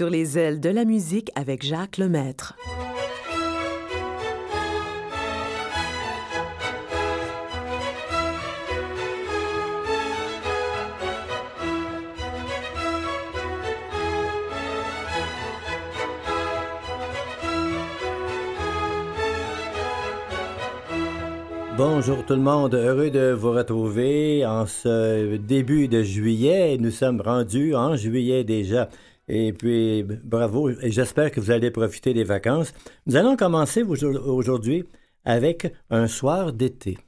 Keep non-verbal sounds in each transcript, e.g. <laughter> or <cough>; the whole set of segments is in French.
Sur les ailes de la musique avec Jacques Lemaître. Bonjour tout le monde, heureux de vous retrouver en ce début de juillet. Nous sommes rendus en juillet déjà. Et puis, bravo, et j'espère que vous allez profiter des vacances. Nous allons commencer aujourd'hui avec un soir d'été.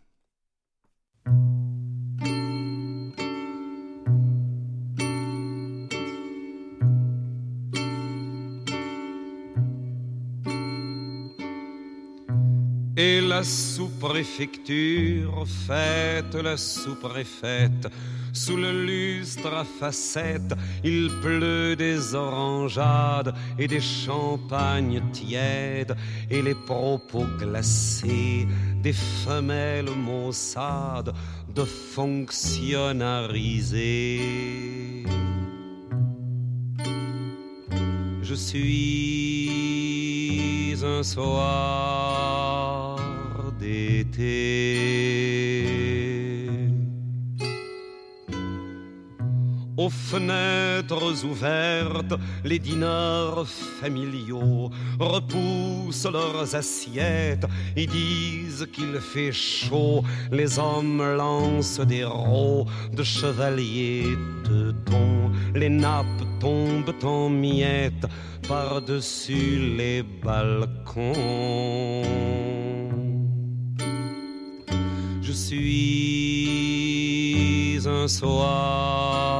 Et la sous-préfecture fête la sous-préfète. Sous le lustre à facettes, il pleut des orangeades et des champagnes tièdes et les propos glacés des femelles maussades de fonctionnariser. Je suis un soir aux fenêtres ouvertes, les dîners familiaux repoussent leurs assiettes et disent qu'il fait chaud. Les hommes lancent des rots de chevaliers de ton. Les nappes tombent en miettes par-dessus les balcons. Je suis un soir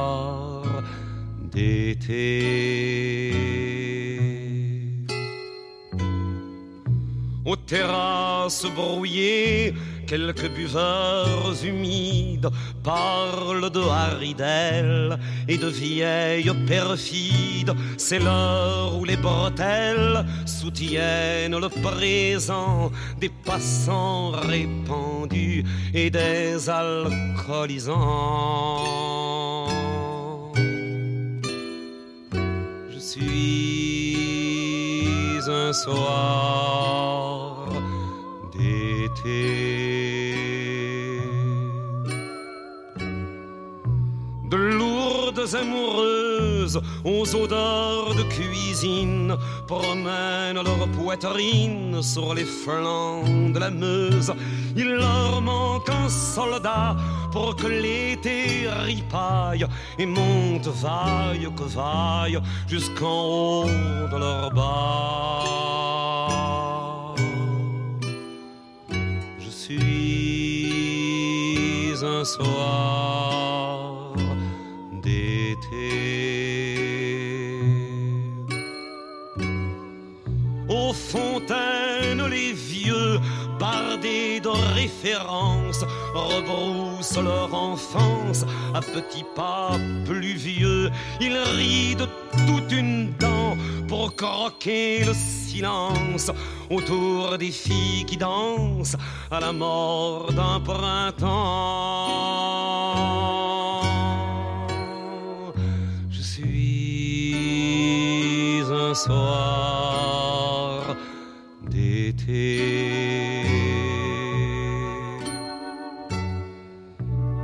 Aux terrasses brouillées, quelques buveurs humides parlent de haridelles et de vieilles perfides. C'est l'heure où les bretelles soutiennent le présent des passants répandus et des alcoolisants. Suis un soir d'été. De amoureuses aux odeurs de cuisine promènent leur poitrine sur les flancs de la Meuse. Il leur manque un soldat pour que l'été ripaille et monte vaille que vaille jusqu'en haut de leur bas. Je suis un soir Fontaines, les vieux, bardés de références, rebroussent leur enfance à petits pas pluvieux. Ils rient de toute une dent pour croquer le silence autour des filles qui dansent à la mort d'un printemps. Je suis un soir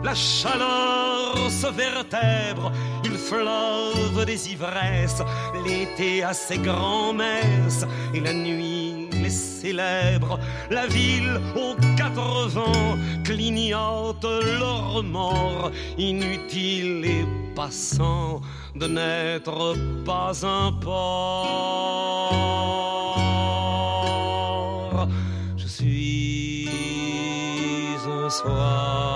La chaleur se vertèbre, il fleuve des ivresses, l'été a ses grands-messes et la nuit les célèbre. La ville aux quatre vents clignote leur mort, inutile et passant de n'être pas un port. Je suis un soir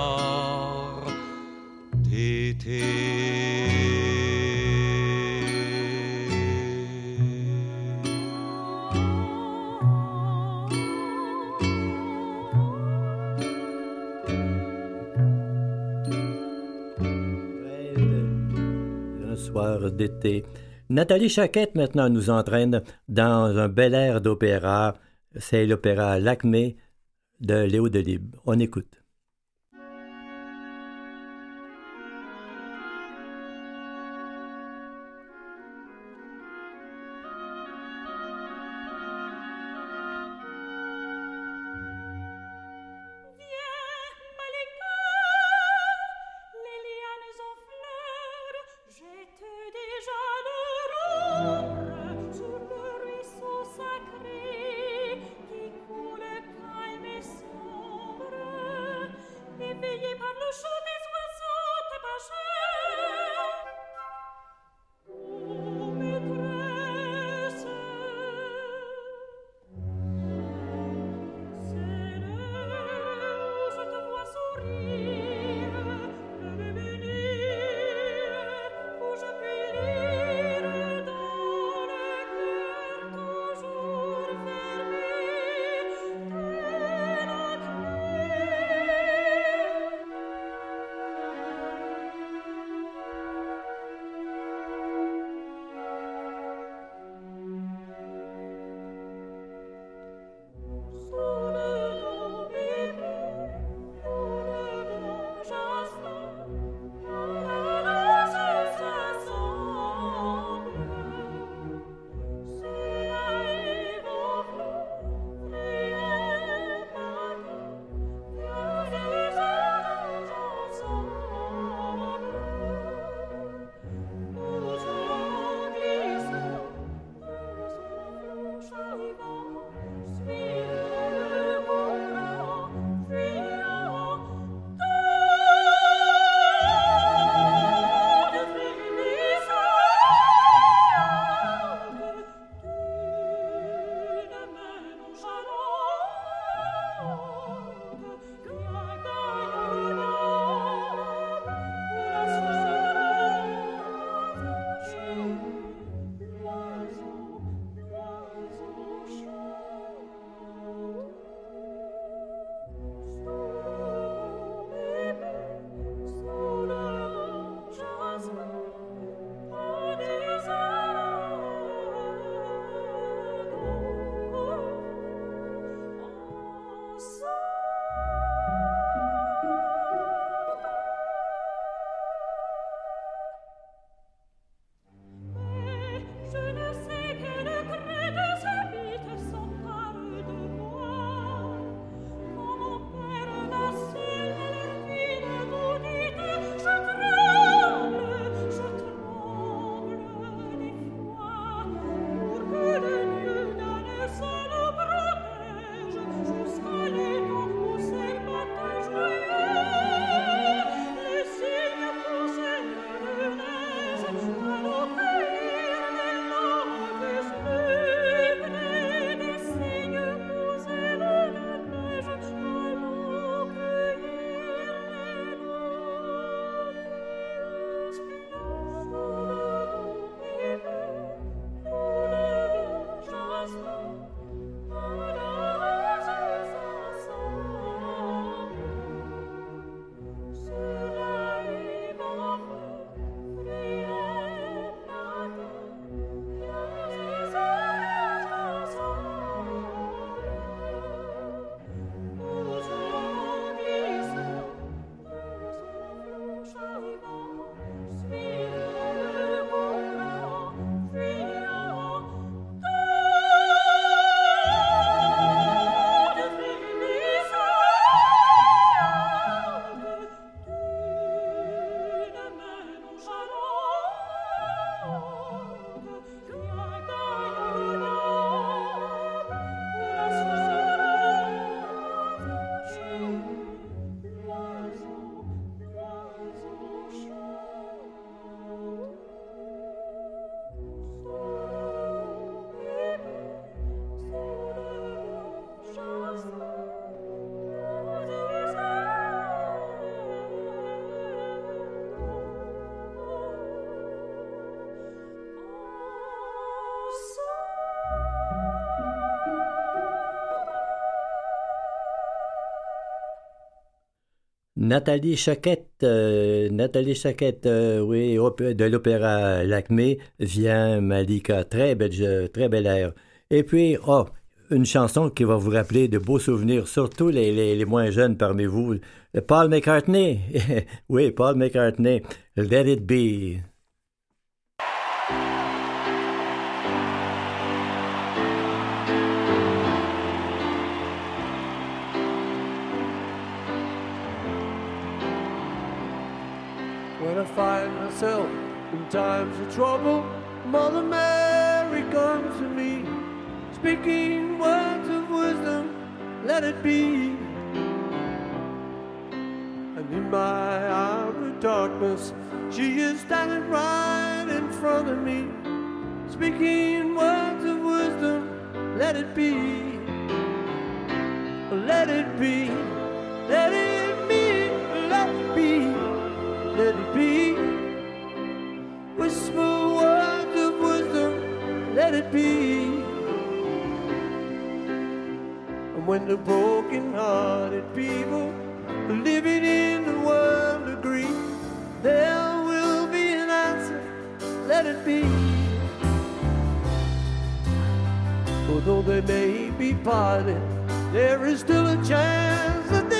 D'été. Nathalie Chaquette maintenant nous entraîne dans un bel air d'opéra. C'est l'opéra L'Acmé de Léo Delibes. On écoute. Nathalie Chaquette, euh, Nathalie Chaquette, euh, oui, de l'opéra Lacmé, vient Malika. Très belle, très air. Et puis, oh, une chanson qui va vous rappeler de beaux souvenirs, surtout les, les moins jeunes parmi vous. Paul McCartney. <laughs> oui, Paul McCartney. Let it be. Times of trouble, Mother Mary comes to me, speaking words of wisdom, let it be. And in my hour of darkness, she is standing right in front of me, speaking words of wisdom, let it be. Let it be, let it be. And when the broken-hearted people living in the world agree there will be an answer, let it be. Although they may be parted, there is still a chance that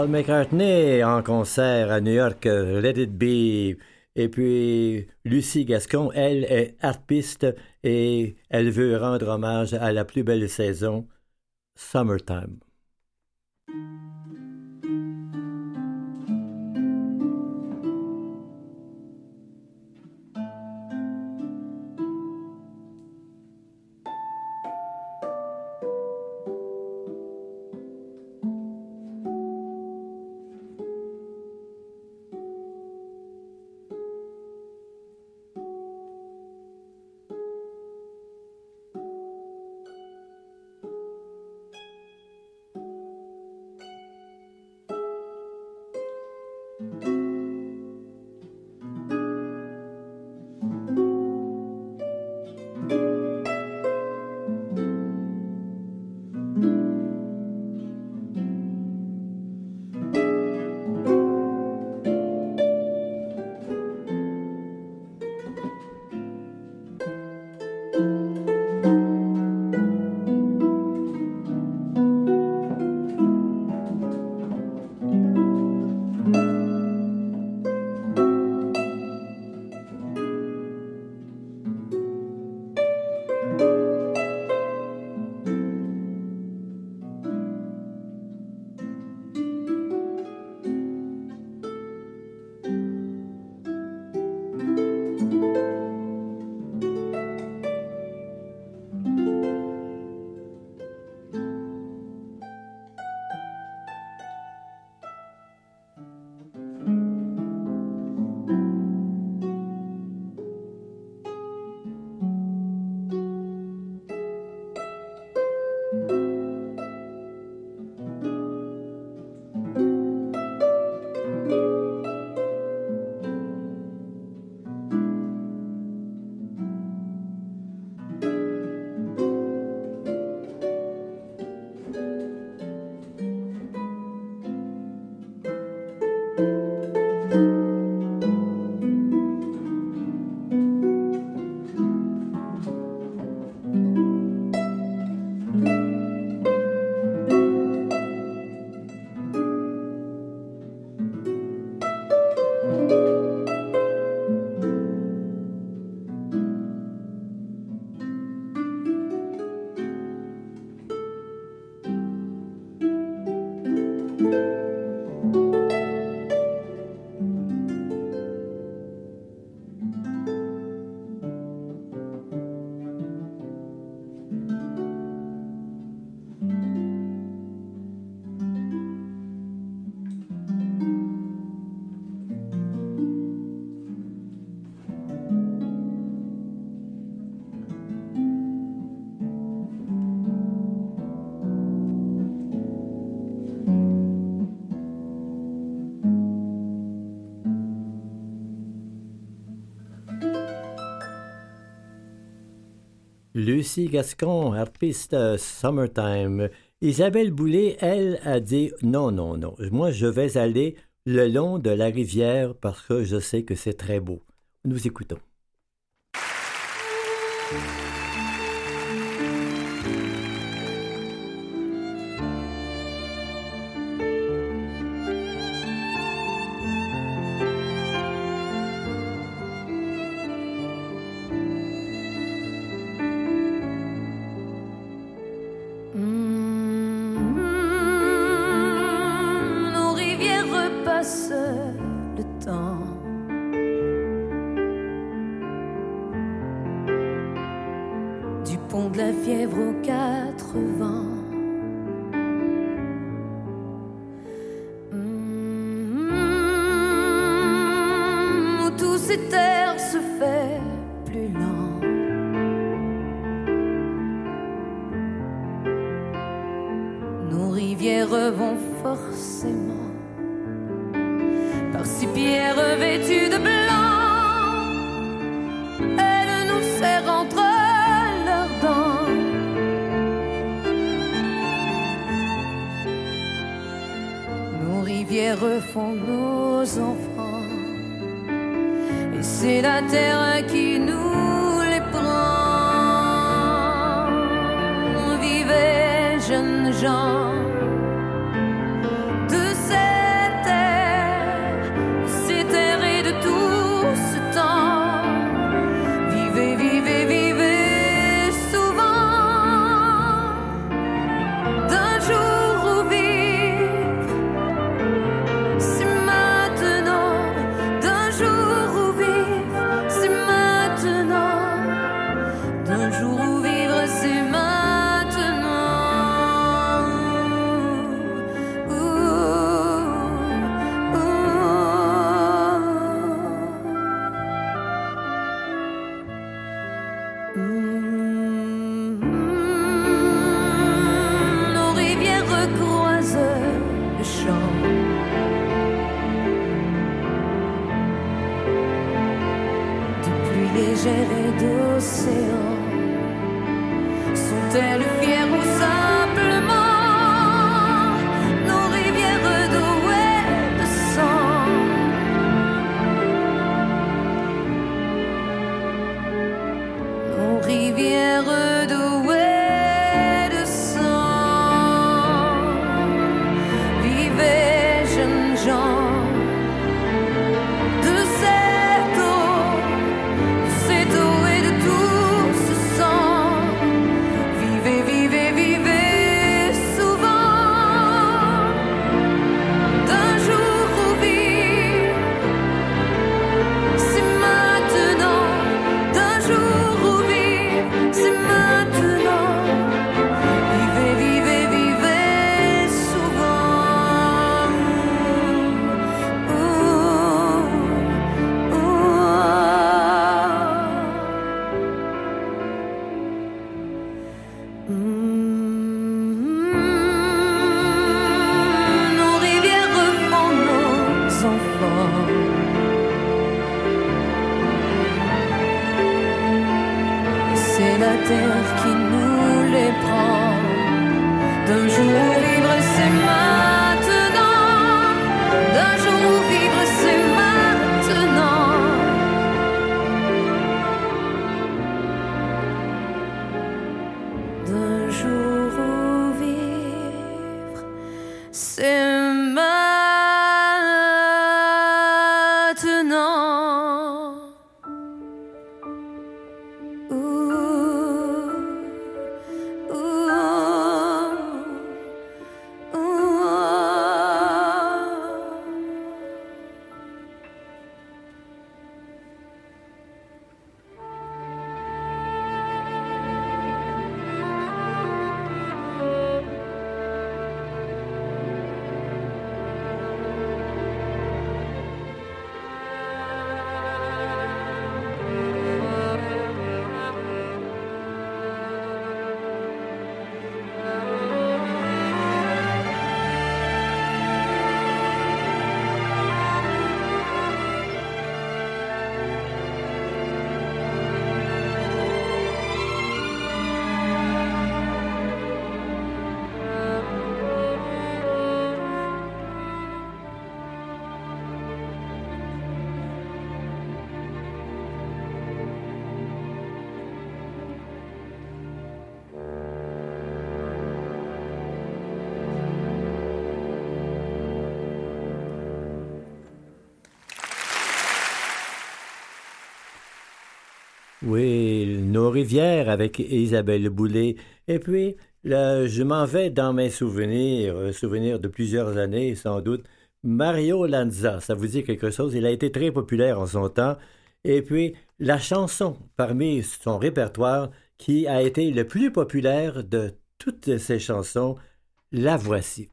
Paul McCartney en concert à New York, euh, Let It Be. Et puis Lucie Gascon, elle est harpiste et elle veut rendre hommage à la plus belle saison, Summertime. Lucie Gascon, harpiste Summertime. Isabelle Boulay, elle, a dit non, non, non. Moi, je vais aller le long de la rivière parce que je sais que c'est très beau. Nous écoutons. six pieds revêtus de blanc. Elles nous serrent entre leurs dents. Nos rivières font nos enfants. Et c'est la terre qui nous les prend. Vivez, jeunes gens. Oui, nos rivières avec Isabelle Boulay. Et puis, je m'en vais dans mes souvenirs, euh, souvenirs de plusieurs années sans doute. Mario Lanza, ça vous dit quelque chose? Il a été très populaire en son temps. Et puis, la chanson parmi son répertoire qui a été le plus populaire de toutes ses chansons, la voici.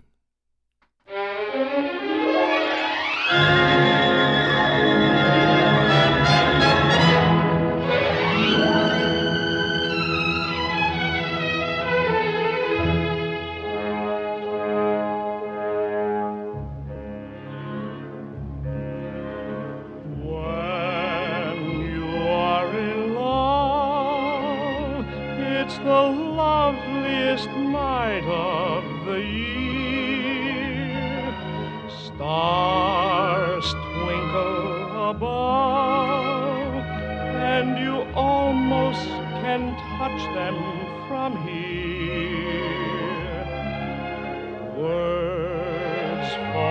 was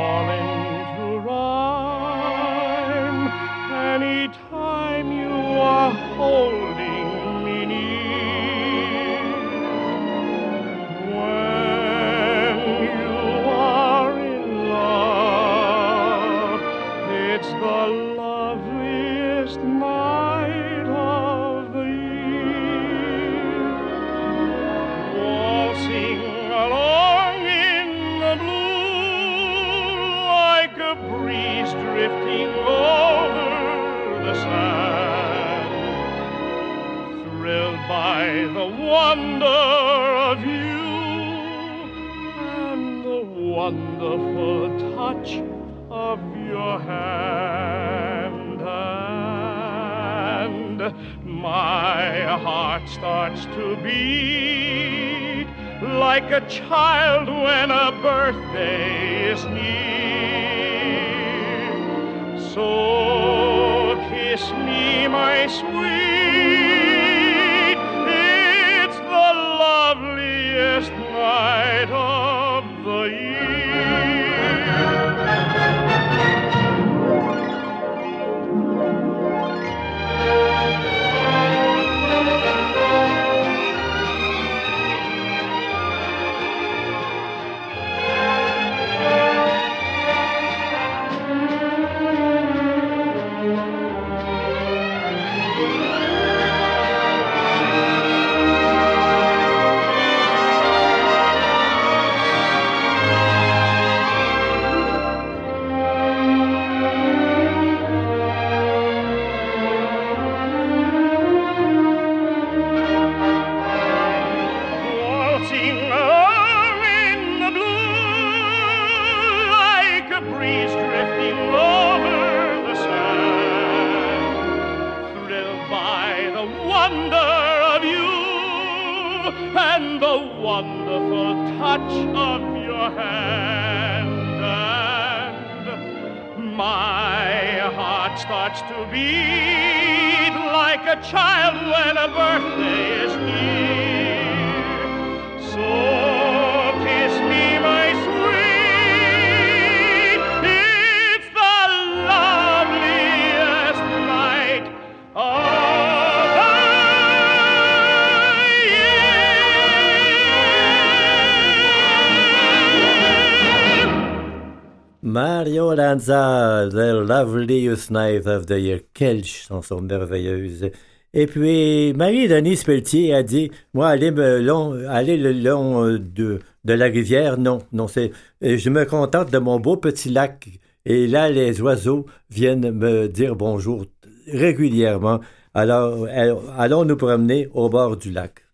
The Loveliest Night of the Year. Quelle chanson merveilleuse. Et puis, Marie-Denise Pelletier a dit, moi, aller, me long, le long euh, de, de la rivière, non, non, c'est, je me contente de mon beau petit lac. Et là, les oiseaux viennent me dire bonjour régulièrement. Alors, allons nous promener au bord du lac.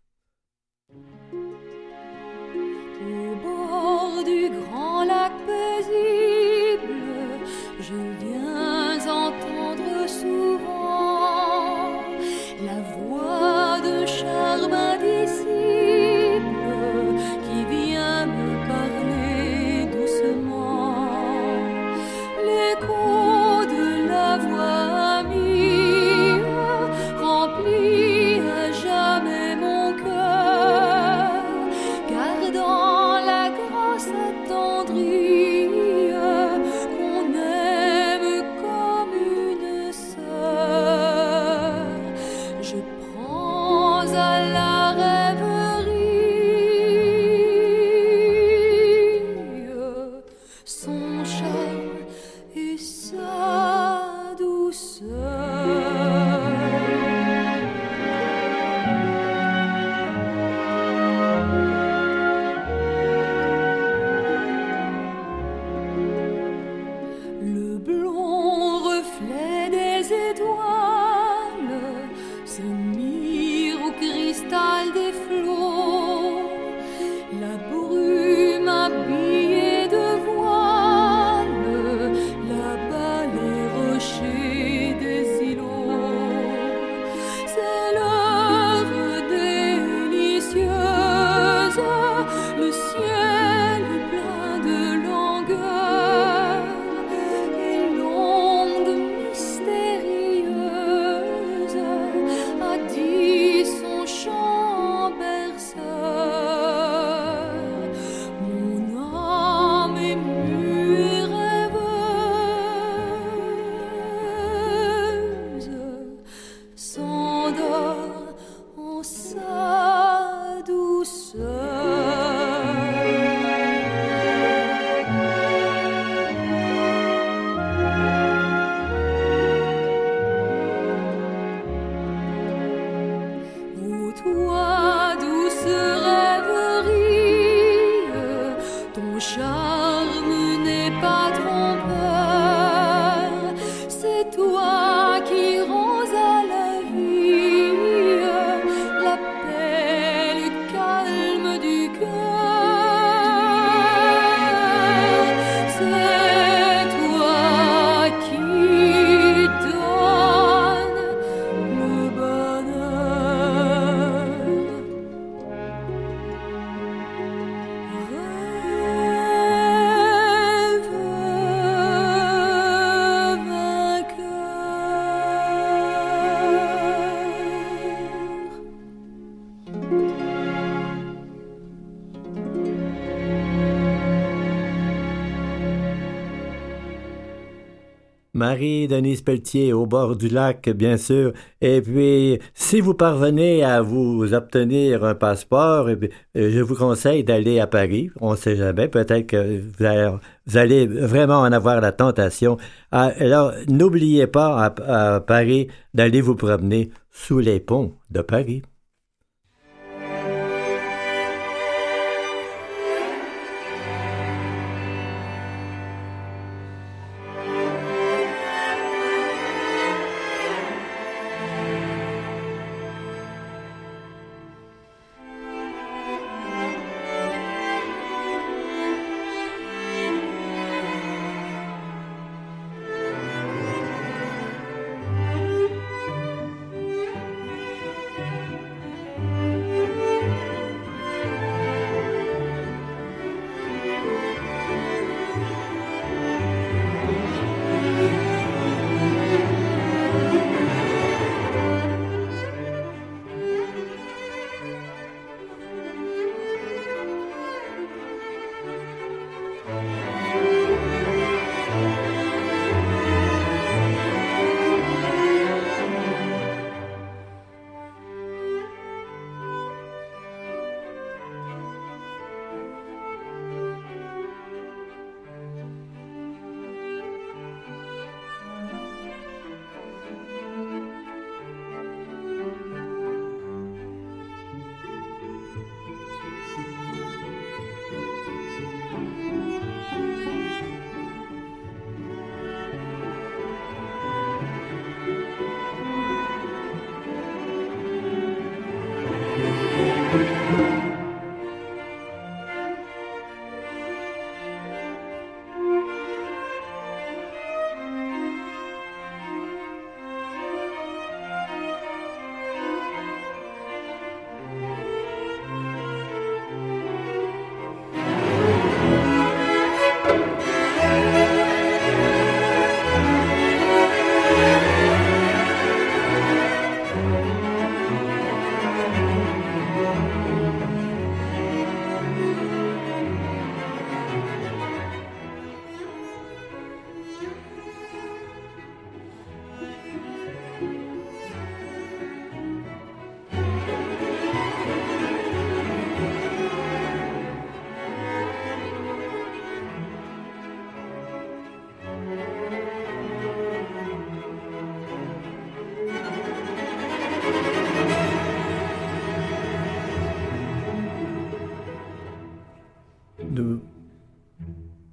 Marie-Denise Pelletier au bord du lac, bien sûr. Et puis, si vous parvenez à vous obtenir un passeport, eh je vous conseille d'aller à Paris. On ne sait jamais, peut-être que vous allez, vraiment en avoir la tentation. Ah, alors, n'oubliez pas à Paris d'aller vous promener sous les ponts de Paris.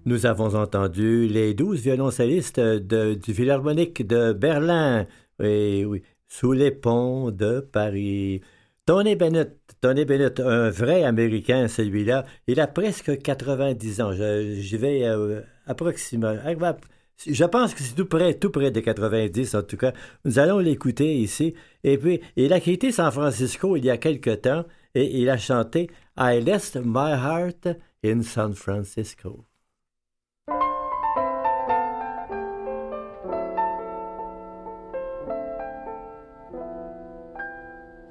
Nous avons entendu les douze violoncellistes du Philharmonique de Berlin, et oui, sous les ponts de Paris. Tony Bennett, Tony Bennett, un vrai Américain, celui-là, il a presque 90 ans. Je, vais euh, approximativement. Je pense que c'est tout près, tout près des 90 en tout cas. Nous allons l'écouter ici. Et puis, il a quitté San Francisco il y a quelque temps et il a chanté I Left My Heart in San Francisco.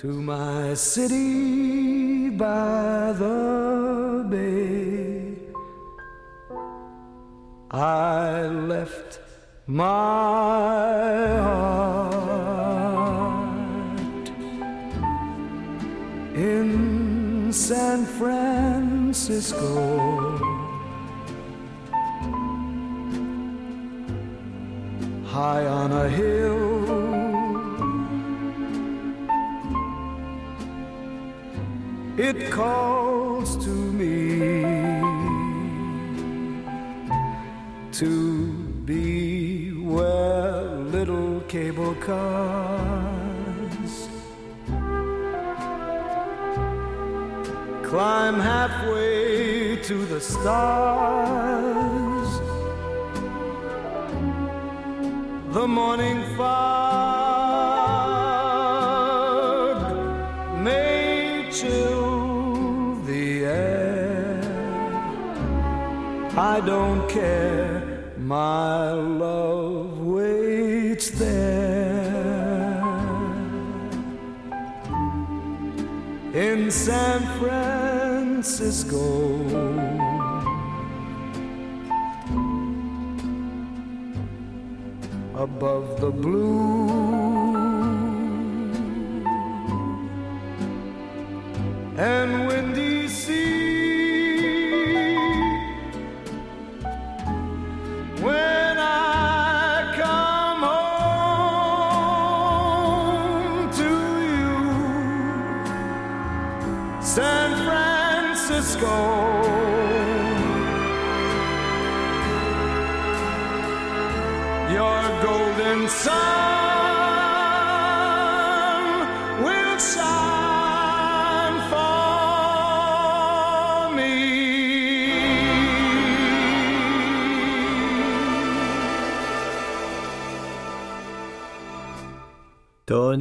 to my city by the bay. I left my heart in San Francisco. High on a hill it calls to me to be where little cable cars climb halfway to the stars. The morning fog may chill I don't care, my love waits there in San Francisco. above the blue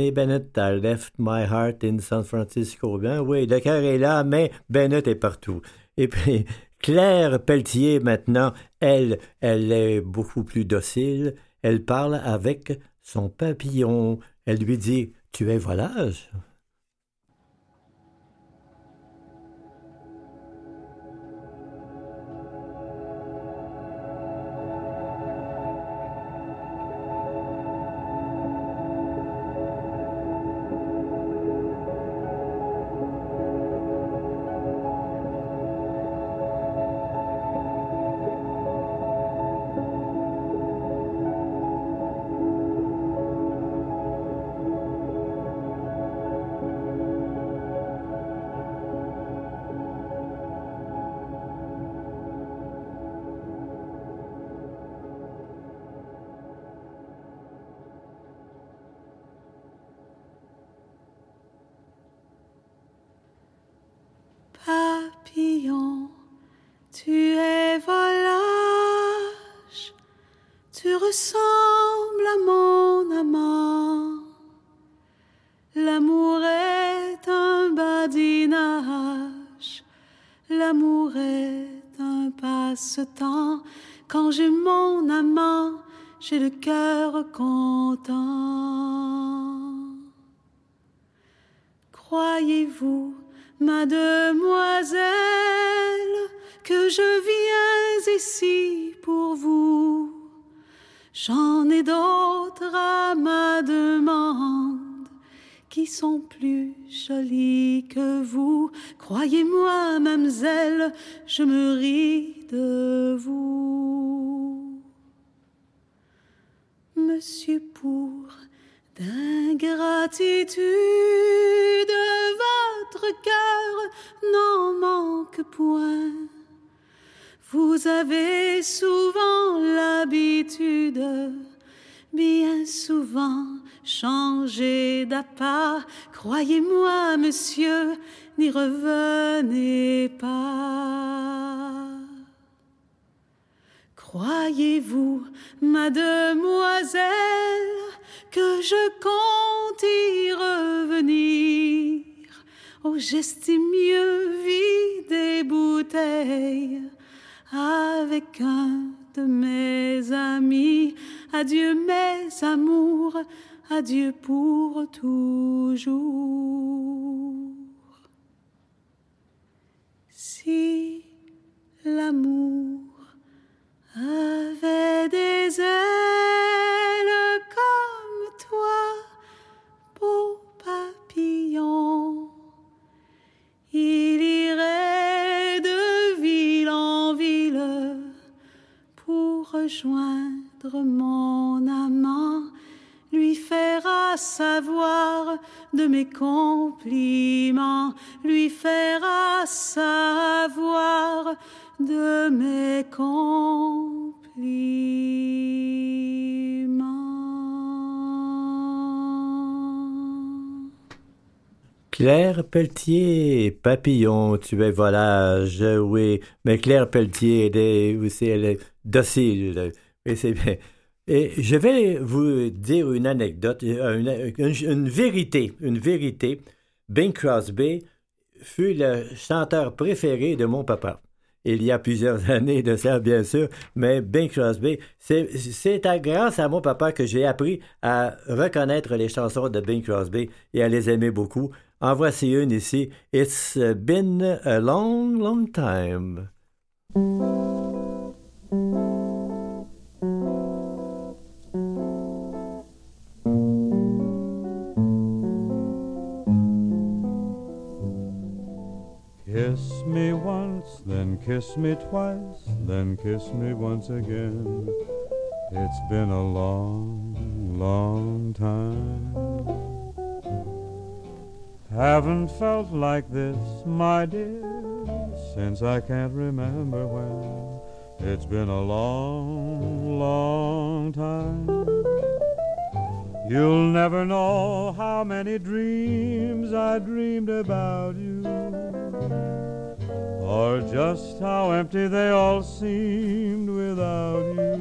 Tony Bennett a left my heart in San Francisco. Bien oui, le cœur est là, mais Bennett est partout. Et puis, <laughs> Claire Pelletier, maintenant, elle, elle est beaucoup plus docile. Elle parle avec son papillon. Elle lui dit Tu es volage Pour d'ingratitude, votre cœur n'en manque point. Vous avez souvent l'habitude, bien souvent, changer d'appât. Croyez-moi, monsieur, n'y revenez pas. Croyez-vous, mademoiselle, que je compte y revenir? Oh, j'estime mieux vider bouteilles avec un de mes amis. Adieu mes amours, adieu pour toujours. Si l'amour avait des ailes comme toi, beau papillon, il irait de ville en ville pour rejoindre mon amant, lui fera savoir de mes compliments, lui fera savoir de mes compliments. Claire Pelletier, papillon, tu es volage, oui. Mais Claire Pelletier, elle est, aussi, elle est docile. Et je vais vous dire une anecdote, une, une vérité, une vérité. Bing Crosby fut le chanteur préféré de mon papa il y a plusieurs <laughs> années de ça, bien sûr, mais Bing Crosby, c'est grâce à mon papa que j'ai appris à reconnaître les chansons de Bing Crosby et à les aimer beaucoup. En voici une ici. It's been a long, long time. Kiss me once, then kiss me twice, then kiss me once again. It's been a long, long time. Haven't felt like this, my dear, since I can't remember when. It's been a long, long time. You'll never know how many dreams I dreamed about you or just how empty they all seemed without you.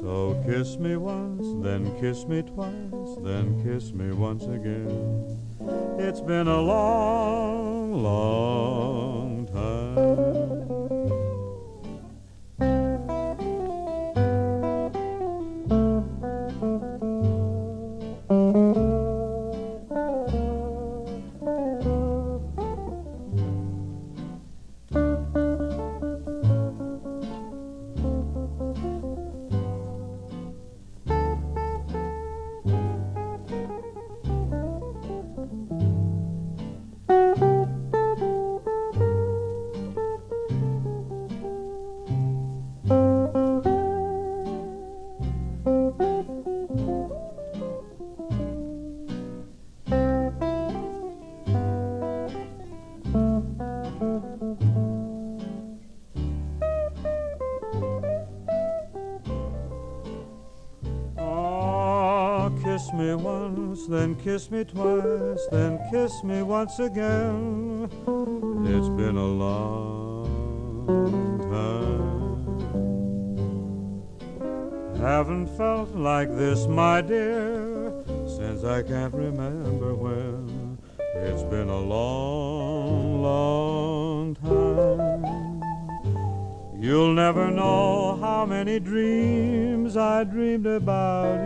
So kiss me once, then kiss me twice, then kiss me once again. It's been a long, long time. Kiss me twice, then kiss me once again. It's been a long time. Haven't felt like this, my dear, since I can't remember when. It's been a long, long time. You'll never know how many dreams I dreamed about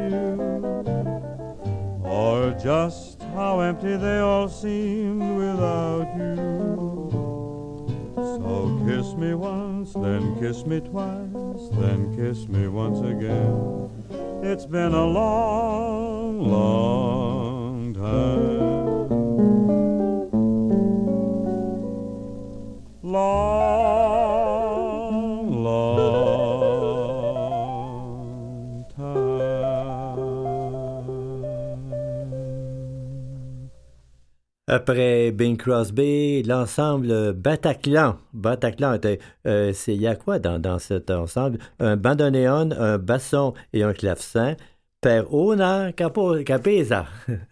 kiss me twice, then kiss me once again. It's been a long, long time. Après Bing Crosby, l'ensemble Bataclan. Bataclan, euh, c'est il y a quoi dans, cet ensemble? Un bandoneon, un basson et un clavecin. Per una capesa. <laughs>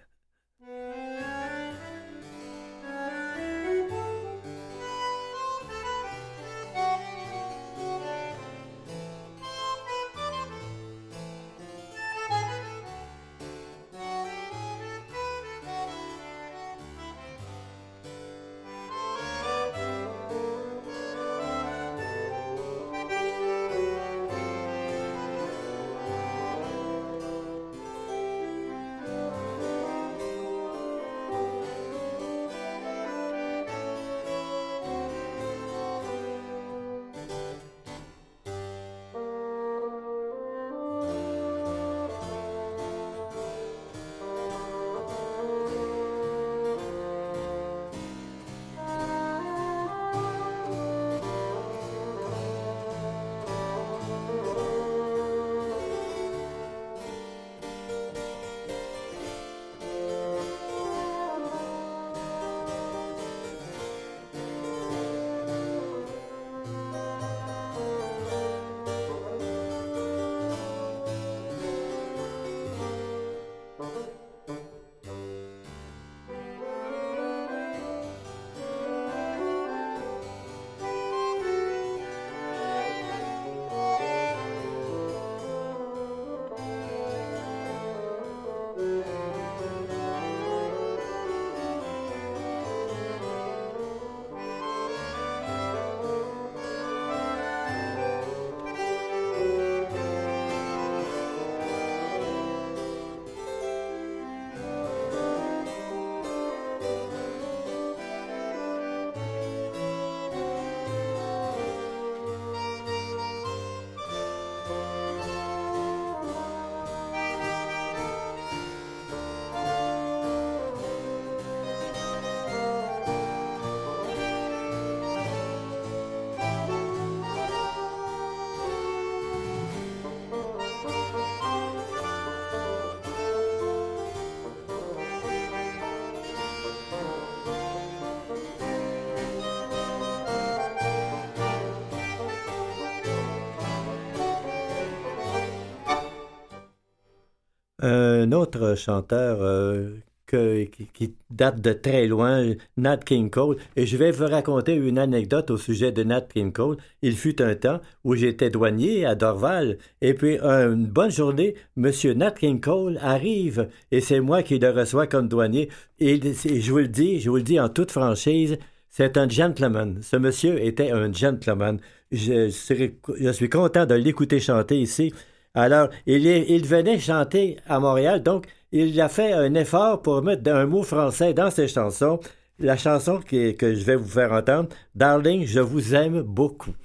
un autre chanteur euh, qui, date de très loin, Nat King Cole. Et je vais vous raconter une anecdote au sujet de Nat King Cole. Il fut un temps où j'étais douanier à Dorval. Et puis, une bonne journée, M. Nat King Cole arrive et c'est moi qui le reçois comme douanier. Et je vous le dis, je vous le dis en toute franchise, c'est un gentleman. Ce monsieur était un gentleman. Je, je suis content de l'écouter chanter ici. Alors, il, venait chanter à Montréal, donc il a fait un effort pour mettre un mot français dans ses chansons. La chanson que je vais vous faire entendre, Darling, je vous aime beaucoup.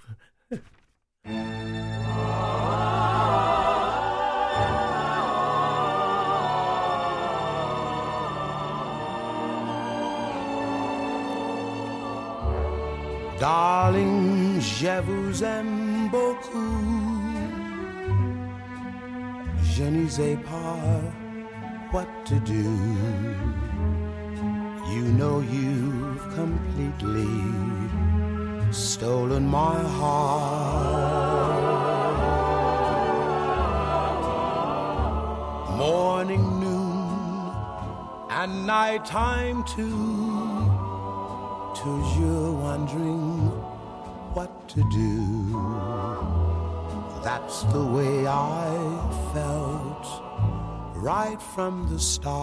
Darling, je vous aime beaucoup. Je ne sais pas what to do. You know you've completely stolen my heart. Morning, noon, and nighttime too. Till you're wondering what to do. That's the way I felt right from the start.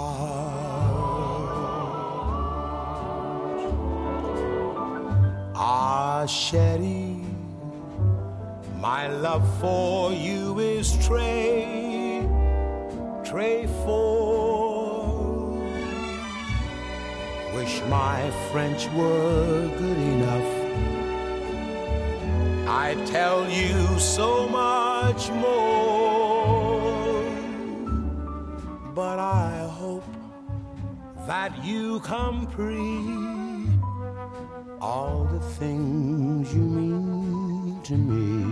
Ah, Sherry, my love for you is tray, tray for. Wish my French were good enough I tell you so much more. But I hope that you comprehend all the things you mean to me.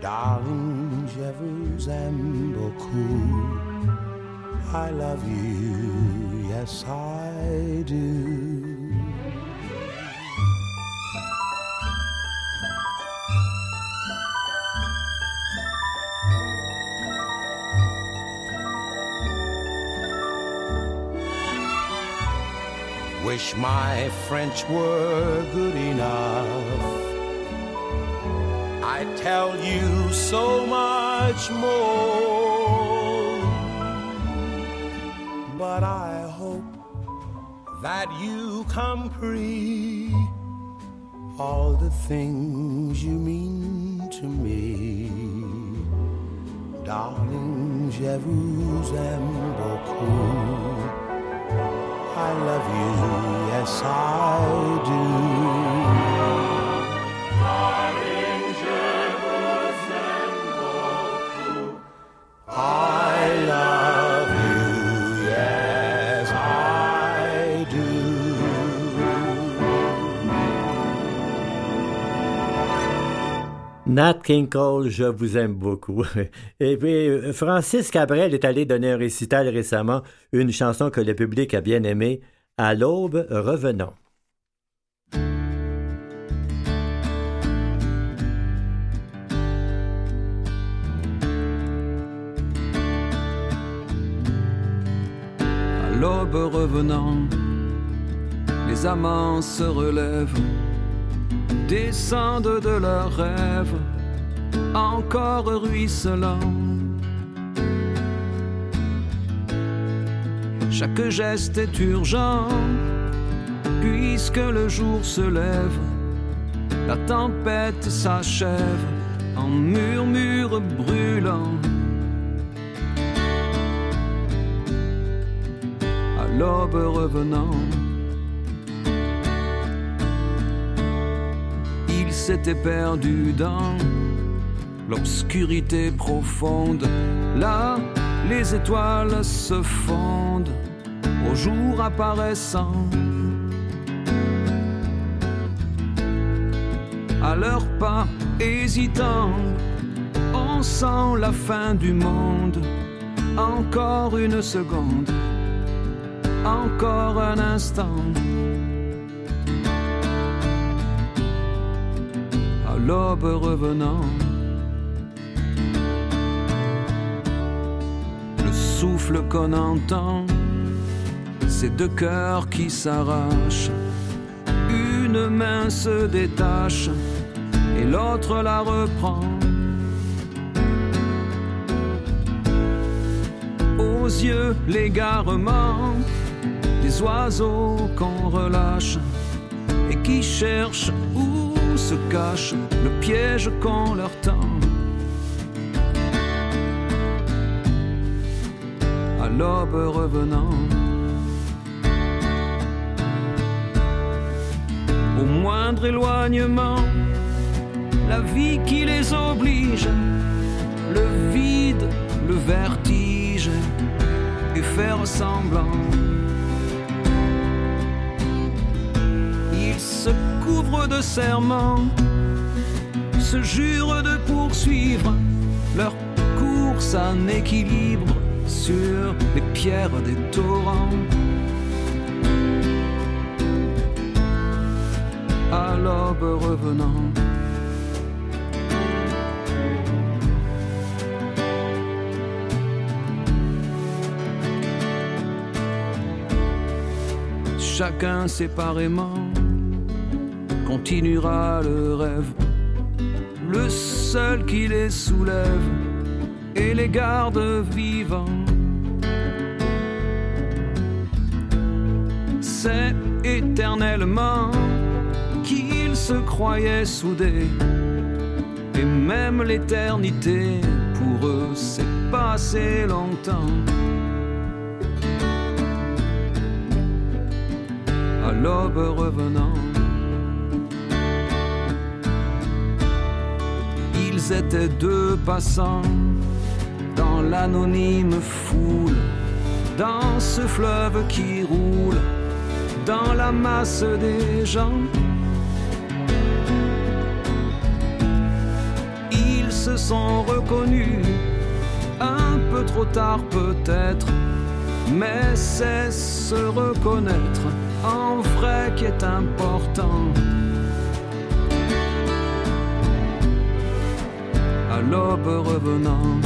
Darling, je vous aime. I love you, yes I do. My French were good enough. I tell you so much more. But I hope that you comprehend all the things you mean to me. Darling, je vous aime beaucoup. I love you, yes I do. Nat King Cole, je vous aime beaucoup. <laughs> Et puis, Francis Cabrel est allé donner un récital récemment une chanson que le public a bien aimée, À l'aube, revenons. L'aube revenant, les amants se relèvent, descendent de leurs rêves, encore ruisselants Chaque geste est urgent, puisque le jour se lève, la tempête s'achève en murmure brûlant. À l'aube revenant, il s'était perdu dans l'obscurité profonde, là les étoiles se fondent jour apparaissant. À leurs pas hésitants, on sent la fin du monde. Encore une seconde, encore un instant. À l'aube revenant. souffle qu'on entend, c'est deux cœurs qui s'arrachent. Une main se détache et l'autre la reprend. Aux yeux, l'égarement des oiseaux qu'on relâche et qui cherchent où se cache le piège qu'on leur tend. À l'aube revenant, moindre éloignement, la vie qui les oblige, le vide, le vertige, et faire semblant. Ils se couvrent de serments, se jurent de poursuivre leur course en équilibre sur les pierres des torrents. À l'aube revenant. chacun séparément continuera le rêve, le seul qui les soulève et les garde vivants. C'est éternellement se croyaient soudés, et même l'éternité pour eux c'est passé longtemps. à l'aube revenant. Ils étaient deux passants dans l'anonyme foule, dans ce fleuve qui roule, dans la masse des gens. Sont reconnus, un peu trop tard peut-être, mais c'est se reconnaître en vrai qui est important. À l'aube revenant,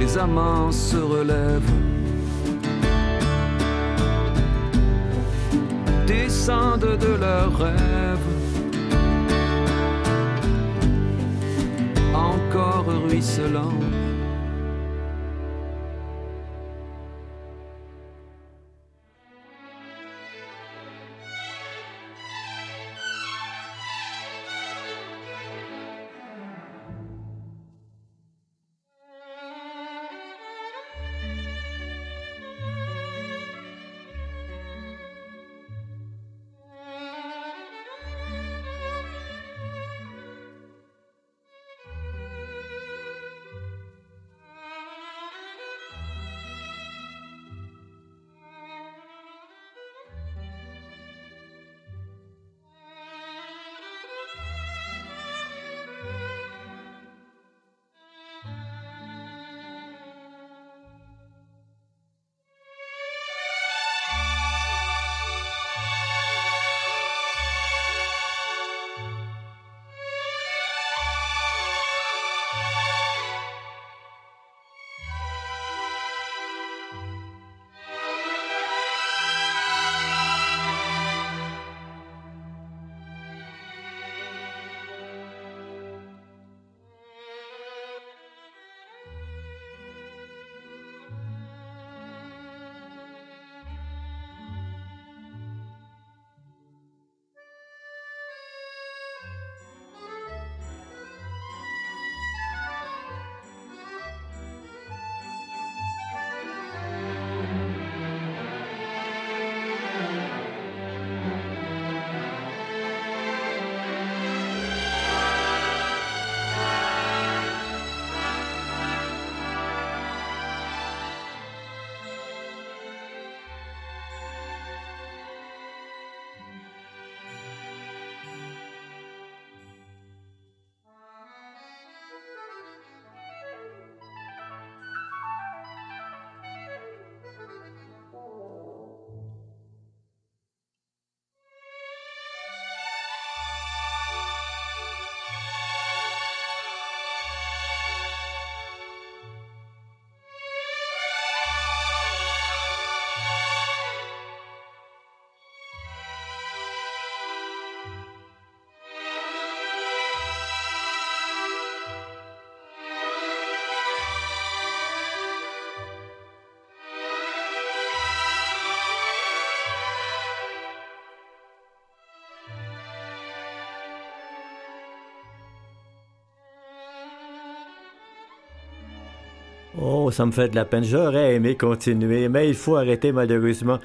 les amants se relèvent, descendent de leurs rêves. Encore ruisselant. Oh, ça me fait de la peine. J'aurais aimé continuer, mais il faut arrêter malheureusement.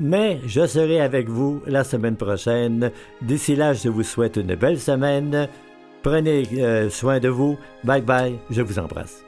Mais je serai avec vous la semaine prochaine. D'ici là, je vous souhaite une belle semaine. Prenez euh, soin de vous. Bye bye. Je vous embrasse.